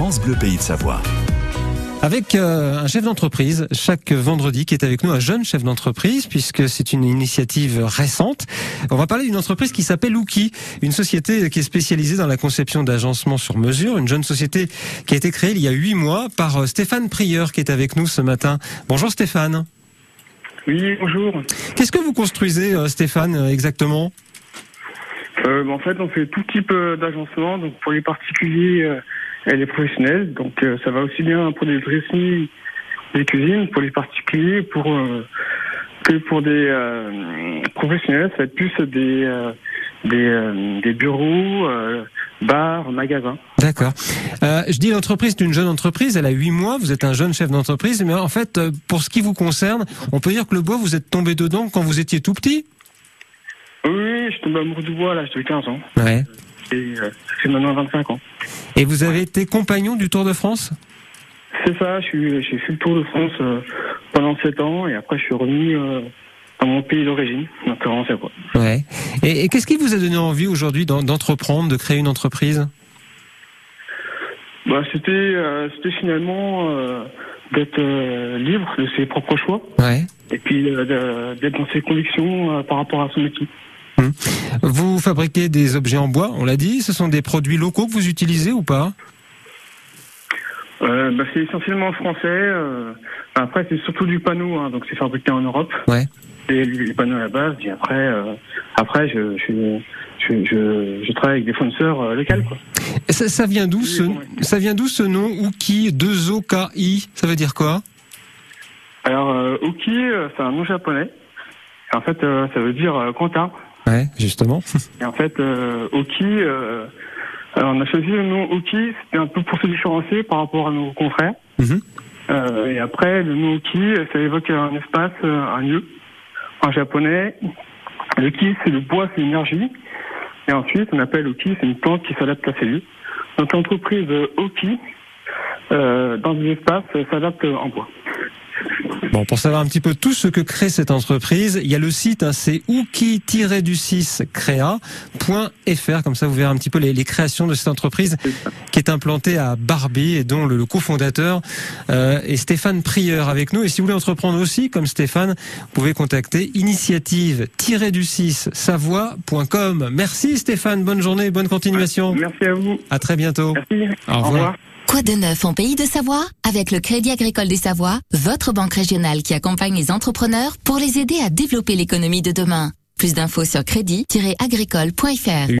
France Bleu Pays de Savoie. Avec euh, un chef d'entreprise chaque vendredi qui est avec nous, un jeune chef d'entreprise, puisque c'est une initiative récente. On va parler d'une entreprise qui s'appelle Ouki, une société qui est spécialisée dans la conception d'agencements sur mesure, une jeune société qui a été créée il y a huit mois par euh, Stéphane Prieur qui est avec nous ce matin. Bonjour Stéphane. Oui, bonjour. Qu'est-ce que vous construisez euh, Stéphane exactement? Euh, En fait, on fait tout type d'agencement, donc pour les particuliers elle est professionnelle, donc euh, ça va aussi bien pour les dressings, des cuisines, pour les particuliers, pour euh, que pour des euh, professionnels, ça va être plus des des, bureaux, bars, magasins. D'accord. je dis l'entreprise est une jeune entreprise, elle a huit mois, vous êtes un jeune chef d'entreprise, mais en fait, pour ce qui vous concerne, on peut dire que le bois, vous êtes tombé dedans quand vous étiez tout petit Oui, je tombe amoureux du bois, là, j'avais 15 ans. Ouais. Et ça fait maintenant 25 ans. Et vous avez été compagnon du Tour de France? C'est ça, j'ai fait le Tour de France euh, pendant 7 ans et après je suis revenu euh, dans mon pays d'origine, donc c'est quoi. Ouais. Et, qu'est-ce qui vous a donné envie aujourd'hui d'entreprendre, de créer une entreprise? Bah, c'était euh, c'était finalement d'être libre de ses propres choix. Ouais. Et puis d'être dans ses convictions par rapport à son métier. Hum. Vous fabriquez des objets en bois, on l'a dit. Ce sont des produits locaux que vous utilisez ou pas? Euh, bah, C'est essentiellement français. Euh, après, c'est surtout du panneau, hein, donc c'est fabriqué en Europe. Ouais. Et les panneaux à la base. Et après, euh, après je, je, je, je, travaille avec des fournisseurs locaux. Quoi. Ça, ça, vient d'où ce, ça vient d'où ce nom Uki 2 O K I Ça veut dire quoi? Alors, Uki, c'est un nom japonais. En fait, ça veut dire comptable. Ouais, justement. Et en fait, euh, Oki, euh, on a choisi le nom Oki, c'était un peu pour se différencier par rapport à nos confrères. Mhm. Euh, et après, le nom Oki, ça évoque un espace, euh, un lieu. En japonais, le Ki, c'est le bois, c'est l'énergie. Et ensuite, on appelle Oki, c'est une plante qui s'adapte à ces lieux. Donc l'entreprise Oki, euh, dans des espaces, s'adapte en bois. Bon, pour savoir un petit peu tout ce que crée cette entreprise, il y a le site, hein, c'est ouki-du6créa.fr. Comme ça, vous verrez un petit peu les, créations de cette entreprise qui est implantée à Barbie et dont le, cofondateur euh, est Stéphane Prieur avec nous. Et si vous voulez entreprendre aussi, comme Stéphane, vous pouvez contacter initiative-du6 savoie.com. Merci Stéphane, bonne journée, bonne continuation. Merci à vous. À très bientôt. Merci. Au revoir. Quoi de neuf en pays de Savoie? Avec le Crédit Agricole des Savoies, votre banque régionale qui accompagne les entrepreneurs pour les aider à développer l'économie de demain. Plus d'infos sur crédit-agricole.fr.